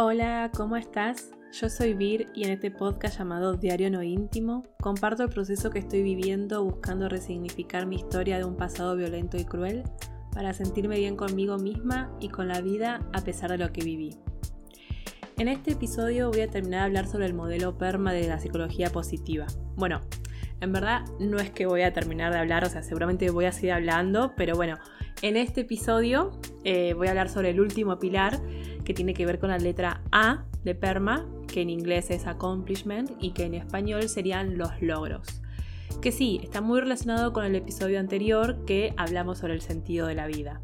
Hola, ¿cómo estás? Yo soy Vir y en este podcast llamado Diario No Íntimo comparto el proceso que estoy viviendo buscando resignificar mi historia de un pasado violento y cruel para sentirme bien conmigo misma y con la vida a pesar de lo que viví. En este episodio voy a terminar de hablar sobre el modelo PERMA de la psicología positiva. Bueno, en verdad no es que voy a terminar de hablar, o sea, seguramente voy a seguir hablando, pero bueno, en este episodio eh, voy a hablar sobre el último pilar que tiene que ver con la letra A de PERMA, que en inglés es accomplishment y que en español serían los logros. Que sí, está muy relacionado con el episodio anterior que hablamos sobre el sentido de la vida.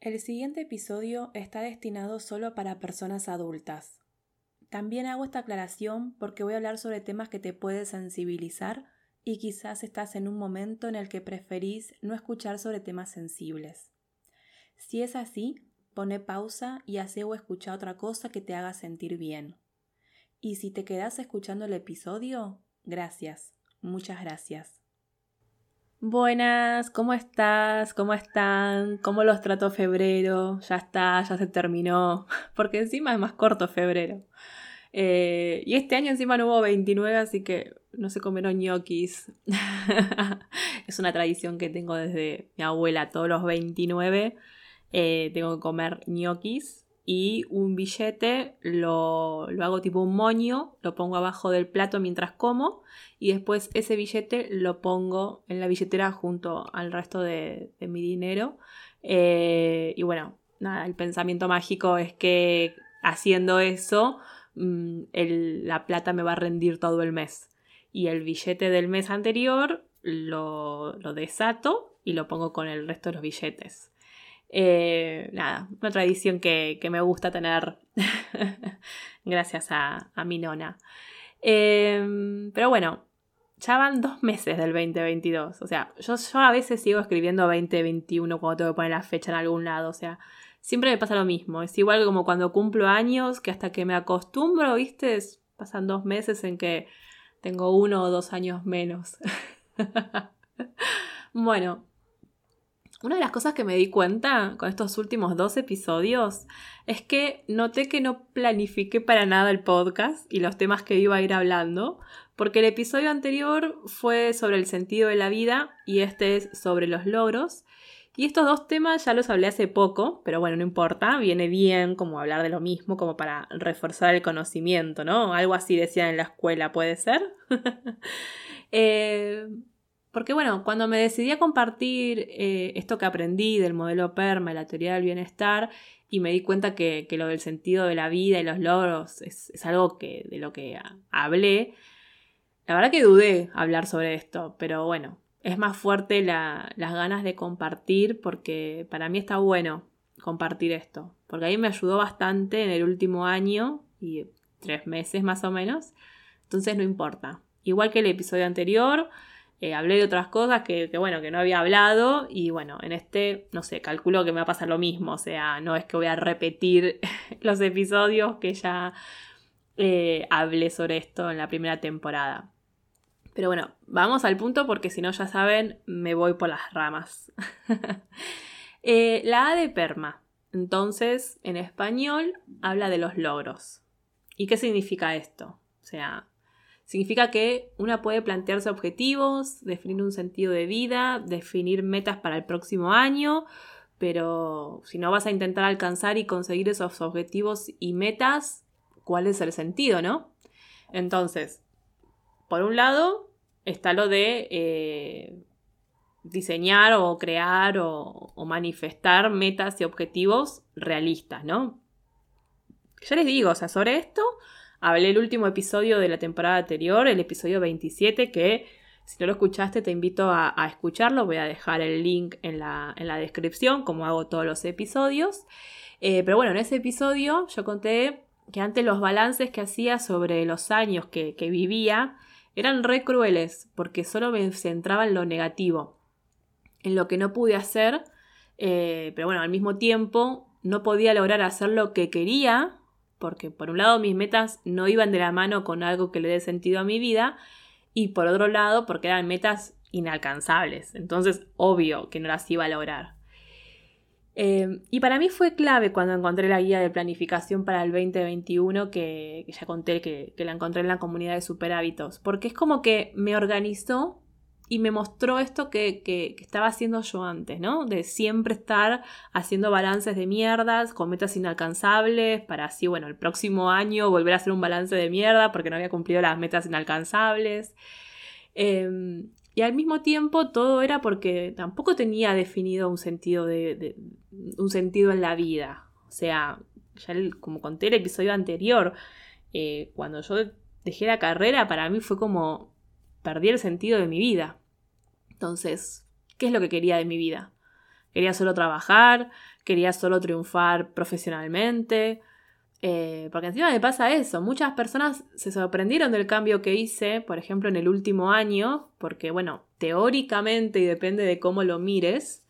El siguiente episodio está destinado solo para personas adultas. También hago esta aclaración porque voy a hablar sobre temas que te pueden sensibilizar y quizás estás en un momento en el que preferís no escuchar sobre temas sensibles. Si es así, pone pausa y hace o escucha otra cosa que te haga sentir bien. Y si te quedas escuchando el episodio, gracias, muchas gracias. Buenas, ¿cómo estás? ¿Cómo están? ¿Cómo los trató febrero? Ya está, ya se terminó. Porque encima es más corto febrero. Eh, y este año encima no hubo 29, así que no se comieron ñoquis. es una tradición que tengo desde mi abuela. Todos los 29 eh, tengo que comer ñoquis. Y un billete lo, lo, hago tipo un moño, lo pongo abajo del plato mientras como. Y después ese billete lo pongo en la billetera junto al resto de, mi dinero. Eh, y bueno, nada, el pensamiento mágico es que haciendo eso Mm, la plata me va a rendir todo el mes. Y el billete del mes anterior lo, desato y lo pongo con el resto de los billetes. Eh, nada, una tradición que, me gusta tener gracias a, mi nona. Em, pero bueno, ya van dos meses del 2022. O sea, yo, yo a veces sigo escribiendo 2021 cuando tengo que poner la fecha en algún lado. O sea, siempre me pasa lo mismo. Es igual como cuando cumplo años, que hasta que me acostumbro, ¿viste? pasan dos meses en que tengo uno o dos años menos. bueno, una de las cosas que me di cuenta con estos últimos dos episodios es que noté que no planifiqué para nada el podcast y los temas que iba a ir hablando, porque el episodio anterior fue sobre el sentido de la vida y este es sobre los logros. Y estos dos temas ya los hablé hace poco, pero bueno, no importa, viene bien como hablar de lo mismo, como para reforzar el conocimiento, ¿no? Algo así decían en la escuela, ¿puede ser? Eh, porque bueno, cuando me decidí a compartir eh, esto que aprendí del modelo PERMA, la teoría del bienestar, y me di cuenta que, lo del sentido de la vida y los logros es, algo que, de lo que hablé, la verdad que dudé hablar sobre esto, pero bueno, es más fuerte las ganas de compartir porque para mí está bueno compartir esto, porque a mí me ayudó bastante en el último año y tres meses más o menos, entonces no importa. Igual que el episodio anterior, eh, hablé de otras cosas que, bueno, que no había hablado y bueno, en este, no sé, calculo que me va a pasar lo mismo, o sea, no es que voy a repetir los episodios que ya eh, hablé sobre esto en la primera temporada. Pero bueno, vamos al punto porque si no ya saben, me voy por las ramas. Eh, la A de PERMA. Entonces, en español, habla de los logros. ¿Y qué significa esto? O sea, significa que una puede plantearse objetivos, definir un sentido de vida, definir metas para el próximo año, pero si no vas a intentar alcanzar y conseguir esos objetivos y metas, ¿cuál es el sentido, no? Entonces, por un lado, está lo de eh, diseñar o crear o, manifestar metas y objetivos realistas, ¿no? Ya les digo, o sea, sobre esto hablé el último episodio de la temporada anterior, el episodio 27, que si no lo escuchaste te invito a, escucharlo, voy a dejar el link en la, descripción, como hago todos los episodios. Eh, pero bueno, en ese episodio yo conté que antes los balances que hacía sobre los años que, que vivía, eran re crueles porque solo me centraba en lo negativo, en lo que no pude hacer, eh, pero bueno, al mismo tiempo no podía lograr hacer lo que quería, porque por un lado mis metas no iban de la mano con algo que le dé sentido a mi vida, y por otro lado porque eran metas inalcanzables. Entonces, obvio que no las iba a lograr. Em, y para mí fue clave cuando encontré la guía de planificación para el 2021, que, ya conté que, la encontré en la comunidad de Super Hábitos, porque es como que me organizó y me mostró esto que, estaba haciendo yo antes, ¿no? De siempre estar haciendo balances de mierdas con metas inalcanzables para así, bueno, el próximo año volver a hacer un balance de mierda porque no había cumplido las metas inalcanzables. Em, y al mismo tiempo todo era porque tampoco tenía definido un sentido, de, un sentido en la vida. O sea, ya como conté el episodio anterior, eh, cuando yo dejé la carrera, para mí fue como perdí el sentido de mi vida. Entonces, ¿qué es lo que quería de mi vida? Quería solo trabajar, quería solo triunfar profesionalmente, eh, porque encima me pasa eso, muchas personas se sorprendieron del cambio que hice, por ejemplo, en el último año, porque bueno, teóricamente y depende de cómo lo mires,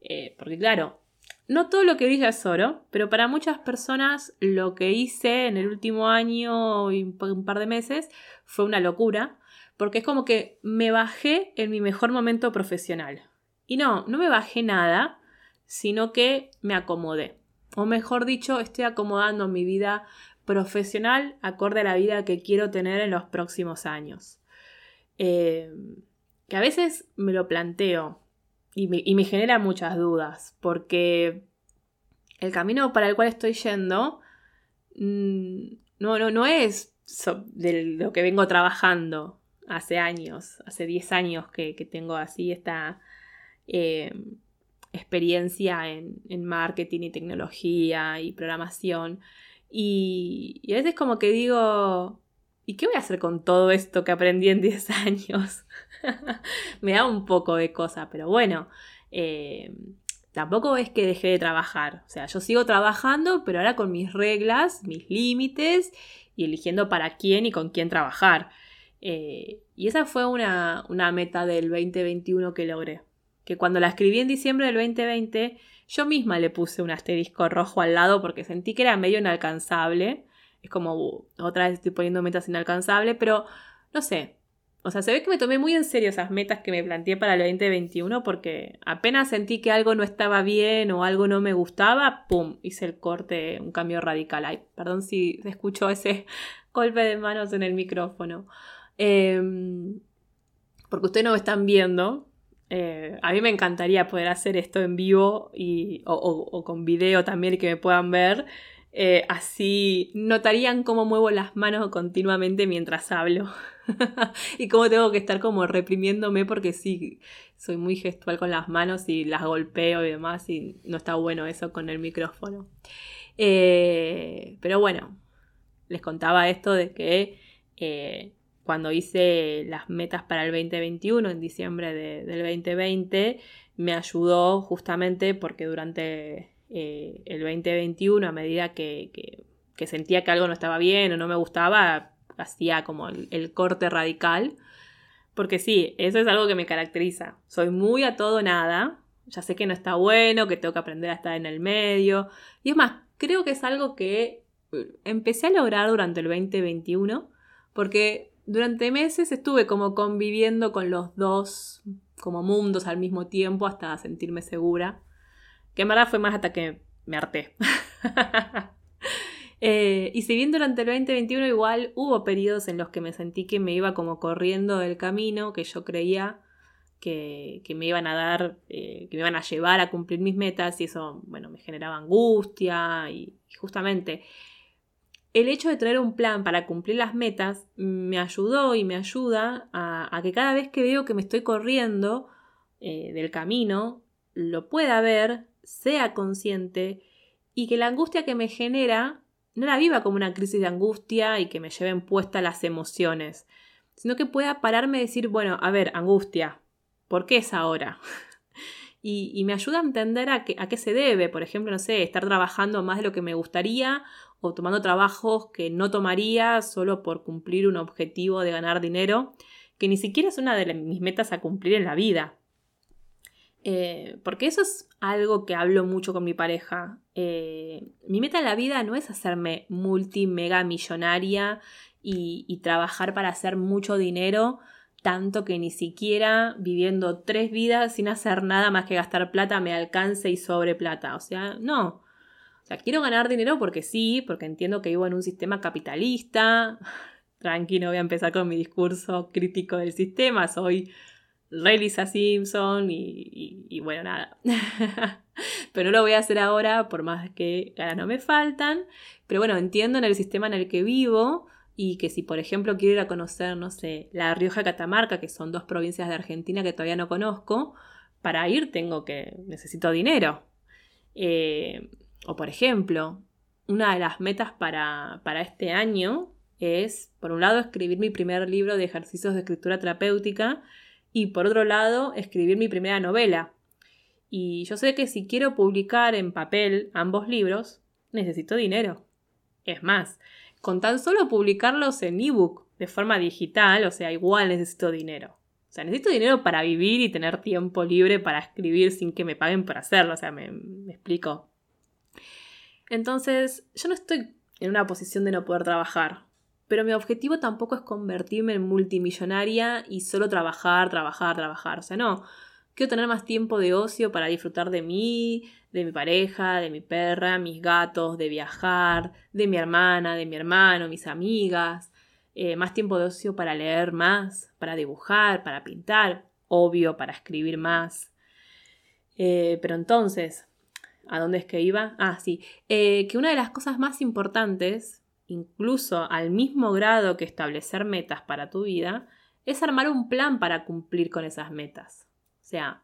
eh, porque claro, no todo lo que brilla es oro, pero para muchas personas lo que hice en el último año y un par de meses fue una locura, porque es como que me bajé en mi mejor momento profesional. Y no, no me bajé nada, sino que me acomodé. O mejor dicho, estoy acomodando mi vida profesional acorde a la vida que quiero tener en los próximos años. Eh, que a veces me lo planteo y me, genera muchas dudas, porque el camino para el cual estoy yendo mm, no, no, no es de lo que vengo trabajando hace años, hace 10 años que, tengo así esta... Eh, experiencia en, marketing y tecnología y programación. Y, a veces como que digo, ¿y qué voy a hacer con todo esto que aprendí en 10 años? Me da un poco de cosa, pero bueno, eh, tampoco es que dejé de trabajar. O sea, yo sigo trabajando, pero ahora con mis reglas, mis límites y eligiendo para quién y con quién trabajar. Eh, y esa fue una, una meta del 2021 que logré que cuando la escribí en diciembre del 2020, yo misma le puse un asterisco rojo al lado porque sentí que era medio inalcanzable. Es como, uh, otra vez estoy poniendo metas inalcanzables, pero no sé. O sea, se ve que me tomé muy en serio esas metas que me planteé para el 2021 porque apenas sentí que algo no estaba bien o algo no me gustaba, ¡pum! Hice el corte, un cambio radical. Ay, perdón si se escuchó ese golpe de manos en el micrófono. Em, porque ustedes no me están viendo, eh, a mí me encantaría poder hacer esto en vivo y, o, con video también que me puedan ver. Eh, así notarían cómo muevo las manos continuamente mientras hablo. y cómo tengo que estar como reprimiéndome porque sí, soy muy gestual con las manos y las golpeo y demás y no está bueno eso con el micrófono. Eh, pero bueno, les contaba esto de que cuando hice las metas para el 2021, en diciembre del 2020, me ayudó justamente porque durante eh, el 2021, a medida que, sentía que algo no estaba bien o no me gustaba, hacía como el, corte radical. Porque sí, eso es algo que me caracteriza. Soy muy a todo nada. Ya sé que no está bueno, que tengo que aprender a estar en el medio. Y es más, creo que es algo que eh, empecé a lograr durante el 2021. Porque durante meses estuve como conviviendo con los dos como mundos al mismo tiempo hasta sentirme segura. Que en verdad fue más hasta que me harté. Eh, y si bien durante el 2021 igual hubo periodos en los que me sentí que me iba como corriendo del camino que yo creía que, me iban a dar, eh, que me iban a llevar a cumplir mis metas y eso, bueno, me generaba angustia y justamente el hecho de tener un plan para cumplir las metas me ayudó y me ayuda a, que cada vez que veo que me estoy corriendo eh, del camino, lo pueda ver, sea consciente y que la angustia que me genera no la viva como una crisis de angustia y que me lleven puestas las emociones, sino que pueda pararme y decir, bueno, a ver, angustia, ¿por qué es ahora? y, me ayuda a entender a, a qué se debe, por ejemplo, no sé, estar trabajando más de lo que me gustaría o tomando trabajos que no tomaría solo por cumplir un objetivo de ganar dinero, que ni siquiera es una de mis metas a cumplir en la vida. Eh, porque eso es algo que hablo mucho con mi pareja. Eh, mi meta en la vida no es hacerme multi mega millonaria y, trabajar para hacer mucho dinero, tanto que ni siquiera viviendo tres vidas sin hacer nada más que gastar plata me alcance y sobre plata. O sea, no. O sea, quiero ganar dinero porque sí, porque entiendo que vivo en un sistema capitalista. Tranqui, no voy a empezar con mi discurso crítico del sistema. Soy Lisa Simpson y, bueno, nada. pero no lo voy a hacer ahora por más que ganas no me faltan. Pero bueno, entiendo en el sistema en el que vivo y que si por ejemplo quiero ir a conocer, no sé, La Rioja Catamarca, que son dos provincias de Argentina que todavía no conozco, para ir tengo que, necesito dinero. Eh, o por ejemplo, una de las metas para, para este año es, por un lado, escribir mi primer libro de ejercicios de escritura terapéutica y por otro lado, escribir mi primera novela. Y yo sé que si quiero publicar en papel ambos libros, necesito dinero. Es más, con tan solo publicarlos en ebook de forma digital, o sea, igual necesito dinero. O sea, necesito dinero para vivir y tener tiempo libre para escribir sin que me paguen por hacerlo. O sea, me, explico. Entonces, yo no estoy en una posición de no poder trabajar. Pero mi objetivo tampoco es convertirme en multimillonaria y solo trabajar, trabajar, trabajar. O sea, no. Quiero tener más tiempo de ocio para disfrutar de mí, de mi pareja, de mi perra, mis gatos, de viajar, de mi hermana, de mi hermano, mis amigas. Eh, más tiempo de ocio para leer más, para dibujar, para pintar, obvio, para escribir más. Eh, pero entonces, ¿a dónde es que iba? Ah, sí, eh, que una de las cosas más importantes, incluso al mismo grado que establecer metas para tu vida, es armar un plan para cumplir con esas metas. O sea,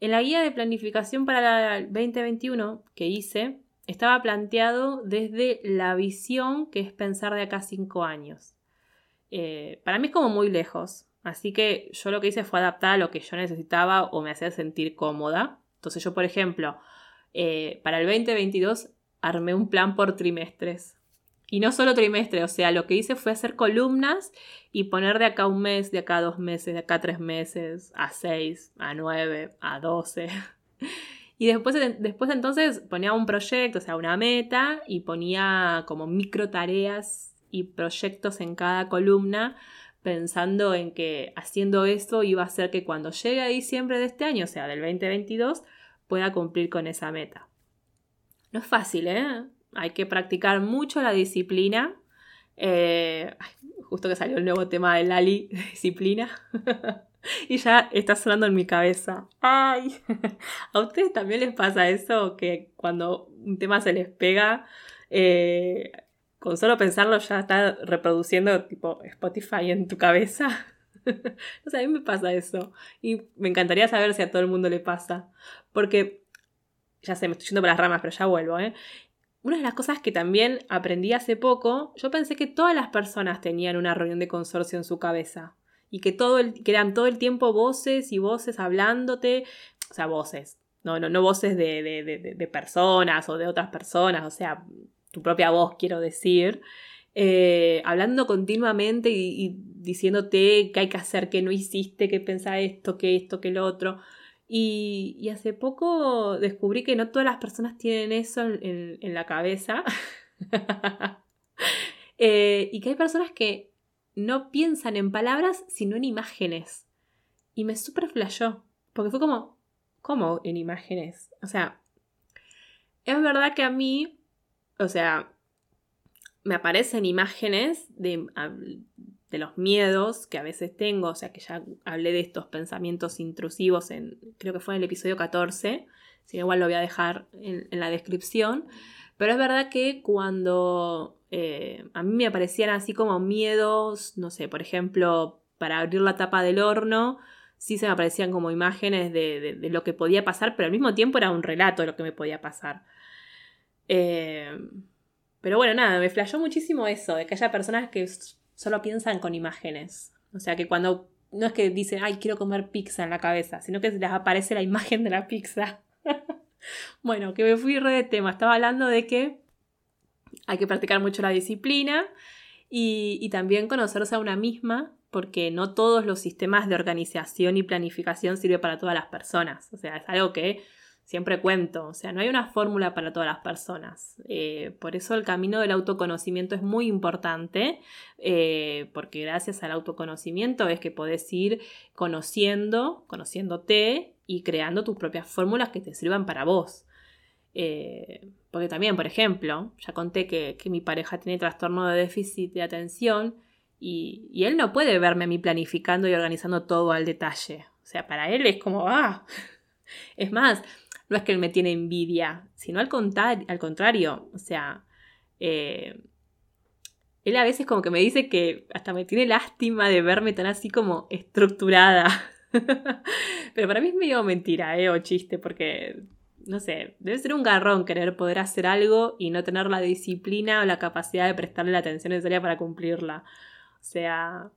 en la guía de planificación para el 2021 que hice, estaba planteado desde la visión que es pensar de acá cinco años. Eh, para mí es como muy lejos, así que yo lo que hice fue adaptar a lo que yo necesitaba o me hacía sentir cómoda. Entonces yo, por ejemplo, eh, para el 2022 armé un plan por trimestres. Y no solo trimestre, o sea, lo que hice fue hacer columnas y poner de acá un mes, de acá dos meses, de acá tres meses, a seis, a nueve, a doce. Y después, después entonces ponía un proyecto, o sea, una meta, y ponía como micro tareas y proyectos en cada columna, pensando en que haciendo eso iba a hacer que cuando llegue a diciembre de este año, o sea, del 2022, pueda cumplir con esa meta. No es fácil, ¿eh? Hay que practicar mucho la disciplina. Eh, justo que salió el nuevo tema de Lali, disciplina. y ya está sonando en mi cabeza. ¡Ay! ¿A ustedes también les pasa eso? Que cuando un tema se les pega, eh, con solo pensarlo ya está reproduciendo tipo Spotify en tu cabeza. o sea, a mí me pasa eso. Y me encantaría saber si a todo el mundo le pasa. Porque, ya sé, me estoy yendo por las ramas, pero ya vuelvo, ¿eh? Una de las cosas que también aprendí hace poco, yo pensé que todas las personas tenían una reunión de consorcio en su cabeza y que, todo el, que eran todo el tiempo voces y voces hablándote, o sea, voces, no, no, no voces de, de, de, personas o de otras personas, o sea, tu propia voz, quiero decir, eh, hablando continuamente y, y, diciéndote qué hay que hacer, qué no hiciste, qué pensás esto, qué esto, qué lo otro. Y, hace poco descubrí que no todas las personas tienen eso en, la cabeza. Eh, y que hay personas que no piensan en palabras, sino en imágenes. Y me super flashó. Porque fue como, ¿cómo en imágenes? O sea, es verdad que a mí, o sea, me aparecen imágenes de, de los miedos que a veces tengo, o sea que ya hablé de estos pensamientos intrusivos en, creo que fue en el episodio 14, si igual lo voy a dejar en, la descripción, pero es verdad que cuando eh, a mí me aparecían así como miedos, no sé, por ejemplo, para abrir la tapa del horno, sí se me aparecían como imágenes de, lo que podía pasar, pero al mismo tiempo era un relato de lo que me podía pasar. Eh, pero bueno, nada, me flashó muchísimo eso, de que haya personas que solo piensan con imágenes. O sea que cuando no es que dicen, ay, quiero comer pizza en la cabeza, sino que les aparece la imagen de la pizza. bueno, que me fui re de tema. Estaba hablando de que hay que practicar mucho la disciplina y, y también conocerse a una misma, porque no todos los sistemas de organización y planificación sirven para todas las personas. O sea, es algo que siempre cuento, o sea, no hay una fórmula para todas las personas. Eh, por eso el camino del autoconocimiento es muy importante, eh, porque gracias al autoconocimiento es que podés ir conociendo, conociéndote y creando tus propias fórmulas que te sirvan para vos. Eh, porque también, por ejemplo, ya conté que, mi pareja tiene trastorno de déficit de atención y, y él no puede verme a mí planificando y organizando todo al detalle. O sea, para él es como, ah, es más, no es que él me tiene envidia, sino al, al contrario, o sea, eh, él a veces como que me dice que hasta me tiene lástima de verme tan así como estructurada. Pero para mí es medio mentira, ¿eh? O chiste, porque, no sé, debe ser un garrón querer poder hacer algo y no tener la disciplina o la capacidad de prestarle la atención necesaria para cumplirla. O sea,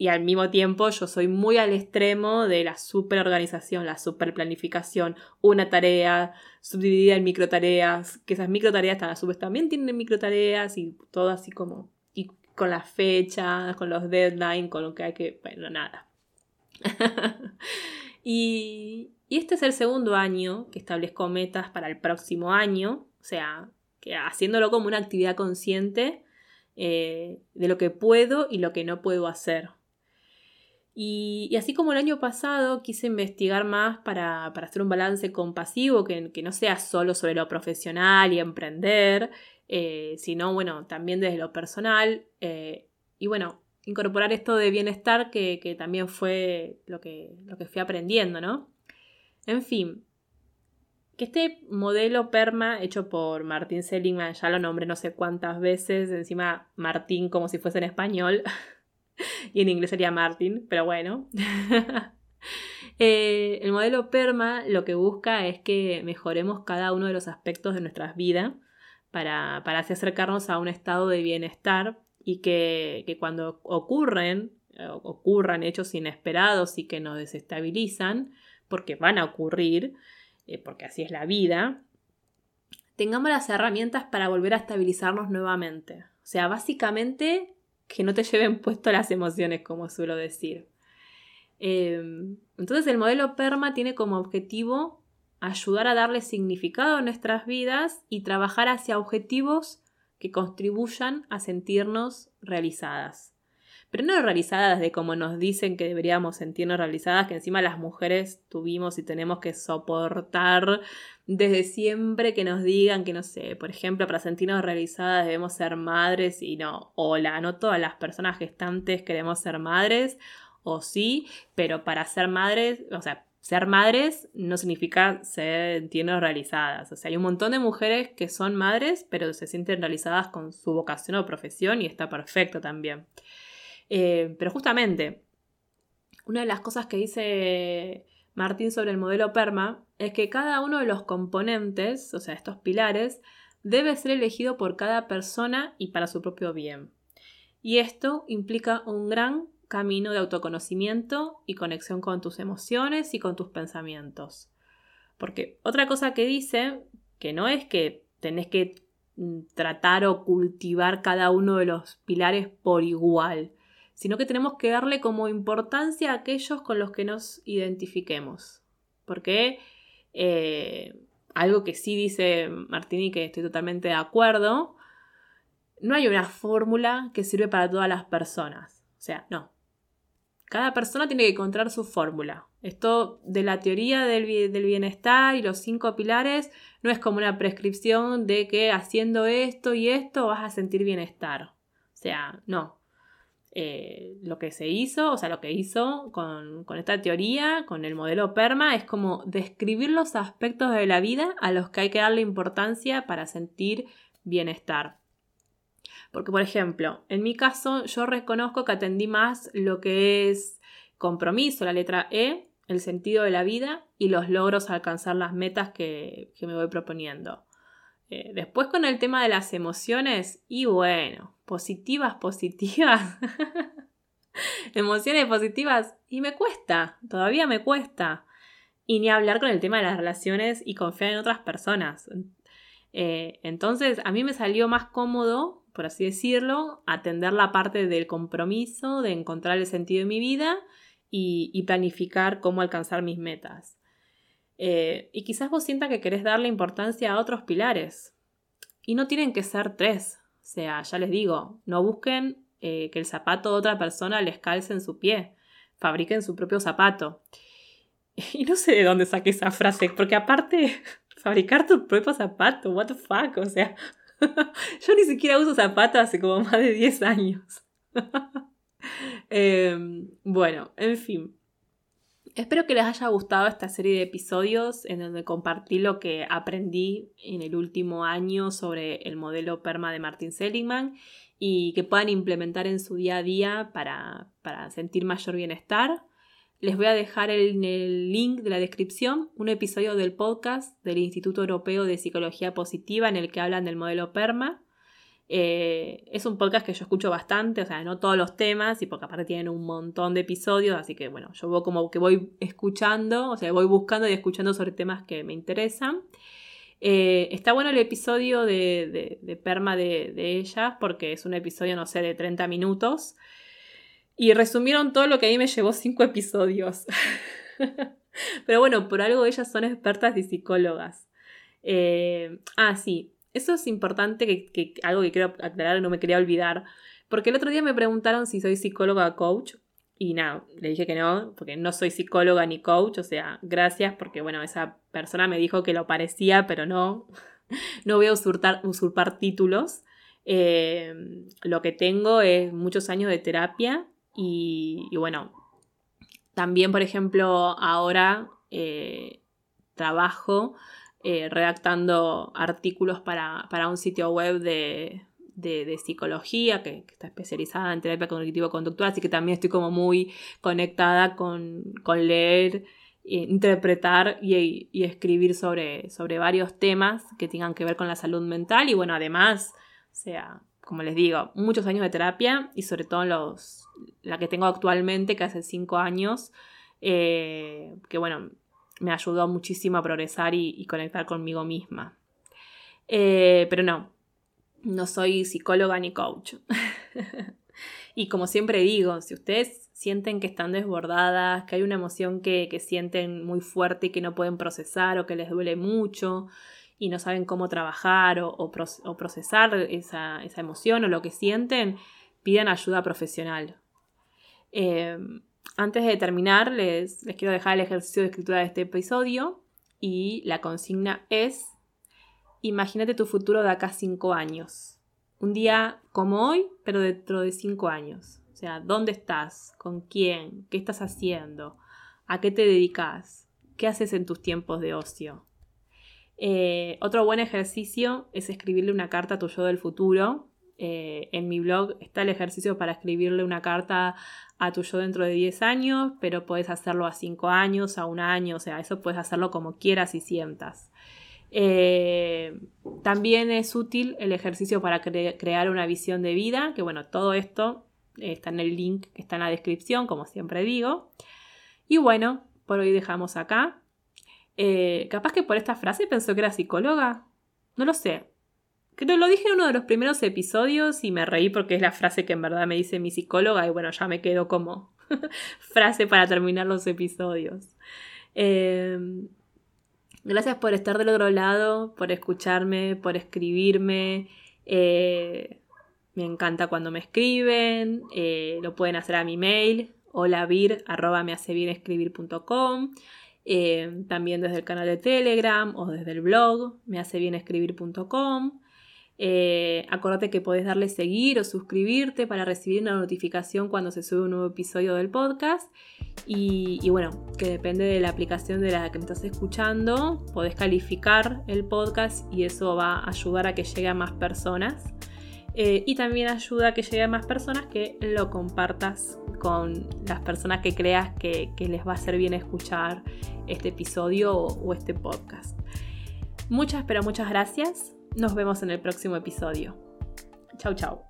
y al mismo tiempo yo soy muy al extremo de la superorganización, la superplanificación, una tarea subdividida en microtareas, que esas microtareas a su vez también tienen microtareas y todo así como, y con las fechas, con los deadlines, con lo que hay que, bueno, nada. y, este es el segundo año que establezco metas para el próximo año, o sea, que haciéndolo como una actividad consciente eh, de lo que puedo y lo que no puedo hacer. Y, así como el año pasado quise investigar más para, hacer un balance compasivo, que, no sea solo sobre lo profesional y emprender, eh, sino bueno, también desde lo personal. Eh, y bueno, incorporar esto de bienestar que, también fue lo que, lo que fui aprendiendo, ¿no? En fin, que este modelo PERMA hecho por Martín Seligman, ya lo nombré no sé cuántas veces, encima Martín como si fuese en español, y en inglés sería Martin, pero bueno. Eh, el modelo PERMA lo que busca es que mejoremos cada uno de los aspectos de nuestras vidas para, así acercarnos a un estado de bienestar y que, cuando ocurren, eh, ocurran hechos inesperados y que nos desestabilizan, porque van a ocurrir, eh, porque así es la vida, tengamos las herramientas para volver a estabilizarnos nuevamente. O sea, básicamente que no te lleven puesto las emociones, como suelo decir. Em, entonces el modelo PERMA tiene como objetivo ayudar a darle significado a nuestras vidas y trabajar hacia objetivos que contribuyan a sentirnos realizadas pero no realizadas de como nos dicen que deberíamos sentirnos realizadas, que encima las mujeres tuvimos y tenemos que soportar desde siempre que nos digan que, no sé, por ejemplo, para sentirnos realizadas debemos ser madres y no, hola, no todas las personas gestantes queremos ser madres, o sí, pero para ser madres, o sea, ser madres no significa sentirnos realizadas. O sea, hay un montón de mujeres que son madres, pero se sienten realizadas con su vocación o profesión y está perfecto también. Eh, pero justamente, una de las cosas que dice Martín sobre el modelo PERMA es que cada uno de los componentes, o sea, estos pilares, debe ser elegido por cada persona y para su propio bien. Y esto implica un gran camino de autoconocimiento y conexión con tus emociones y con tus pensamientos. Porque otra cosa que dice, que no es que tenés que mm, tratar o cultivar cada uno de los pilares por igual, sino que tenemos que darle como importancia a aquellos con los que nos identifiquemos. Porque eh, algo que sí dice Martini, que estoy totalmente de acuerdo, no hay una fórmula que sirve para todas las personas. O sea, no. Cada persona tiene que encontrar su fórmula. Esto de la teoría del, del, bienestar y los cinco pilares no es como una prescripción de que haciendo esto y esto vas a sentir bienestar. O sea, no. Eh, lo que se hizo, o sea, lo que hizo con, esta teoría, con el modelo PERMA, es como describir los aspectos de la vida a los que hay que darle importancia para sentir bienestar. Porque, por ejemplo, en mi caso, yo reconozco que atendí más lo que es compromiso, la letra E, el sentido de la vida y los logros alcanzar las metas que, me voy proponiendo. Eh, después con el tema de las emociones, y bueno, positivas, positivas. Emociones positivas. Y me cuesta, todavía me cuesta. Y ni hablar con el tema de las relaciones y confiar en otras personas. Eh, entonces, a mí me salió más cómodo, por así decirlo, atender la parte del compromiso, de encontrar el sentido de mi vida y, planificar cómo alcanzar mis metas. Eh, y quizás vos sientas que querés darle importancia a otros pilares. Y no tienen que ser tres. O sea, ya les digo, no busquen eh, que el zapato de otra persona les calce en su pie. Fabriquen su propio zapato. Y no sé de dónde saqué esa frase, porque aparte, fabricar tu propio zapato, what the fuck, o sea, yo ni siquiera uso zapatos hace como más de 10 años. Em, bueno, en fin. Espero que les haya gustado esta serie de episodios en donde compartí lo que aprendí en el último año sobre el modelo PERMA de Martin Seligman y que puedan implementar en su día a día para, para sentir mayor bienestar. Les voy a dejar en el link de la descripción un episodio del podcast del Instituto Europeo de Psicología Positiva en el que hablan del modelo PERMA. Eh, es un podcast que yo escucho bastante, o sea, no todos los temas, y porque aparte tienen un montón de episodios, así que bueno, yo como que voy escuchando, o sea, voy buscando y escuchando sobre temas que me interesan. Eh, está bueno el episodio de, Perma de, de ellas, porque es un episodio, no sé, de 30 minutos. Y resumieron todo lo que a mí me llevó cinco episodios. Pero bueno, por algo ellas son expertas y psicólogas. Eh, ah, sí, eso es importante, que, algo que quiero aclarar no me quería olvidar. Porque el otro día me preguntaron si soy psicóloga o coach. Y nada, le dije que no, porque no soy psicóloga ni coach. O sea, gracias, porque bueno, esa persona me dijo que lo parecía, pero no. no voy a usurpar, usurpar títulos. Eh, lo que tengo es muchos años de terapia y, bueno, también, por ejemplo, ahora eh, trabajo eh, redactando artículos para, un sitio web de, psicología que, está especializada en terapia cognitivo-conductual, así que también estoy como muy conectada con, leer, interpretar y, y, escribir sobre, sobre varios temas que tengan que ver con la salud mental. Y bueno, además, o sea, como les digo, muchos años de terapia y sobre todo los, la que tengo actualmente, que hace cinco años, eh, que bueno, me ayudó muchísimo a progresar y, conectar conmigo misma. Eh, pero no, no soy psicóloga ni coach. y como siempre digo, si ustedes sienten que están desbordadas, que hay una emoción que, sienten muy fuerte y que no pueden procesar o que les duele mucho, y no saben cómo trabajar o, procesar esa, emoción o lo que sienten, pidan ayuda profesional. Eh, antes de terminar, les, les quiero dejar el ejercicio de escritura de este episodio y la consigna es, imagínate tu futuro de acá a cinco años. Un día como hoy, pero dentro de cinco años. O sea, ¿dónde estás? ¿Con quién? ¿Qué estás haciendo? ¿A qué te dedicas? ¿Qué haces en tus tiempos de ocio? Eh, otro buen ejercicio es escribirle una carta a tu yo del futuro. Eh, en mi blog está el ejercicio para escribirle una carta a tu yo dentro de 10 años, pero puedes hacerlo a 5 años, a un año, o sea, eso puedes hacerlo como quieras y sientas. Eh, también es útil el ejercicio para crear una visión de vida, que bueno, todo esto está en el link que está en la descripción, como siempre digo. Y bueno, por hoy dejamos acá. Eh, capaz que por esta frase pensó que era psicóloga. No lo sé. Creo lo dije en uno de los primeros episodios y me reí porque es la frase que en verdad me dice mi psicóloga y bueno, ya me quedo como frase para terminar los episodios. Em, gracias por estar del otro lado, por escucharme, por escribirme. Eh, me encanta cuando me escriben. Eh, lo pueden hacer a mi mail, holavir, me. Eh, también desde el canal de Telegram o desde el blog mehacebienescribir.com. Eh, acuérdate que podés darle seguir o suscribirte para recibir una notificación cuando se sube un nuevo episodio del podcast. Y, bueno, que depende de la aplicación de la que me estás escuchando, podés calificar el podcast y eso va a ayudar a que llegue a más personas. Eh, y también ayuda a que llegue a más personas que lo compartas con las personas que creas que, les va a hacer bien escuchar este episodio o, este podcast. Muchas, pero muchas gracias. Nos vemos en el próximo episodio. Chau, chau.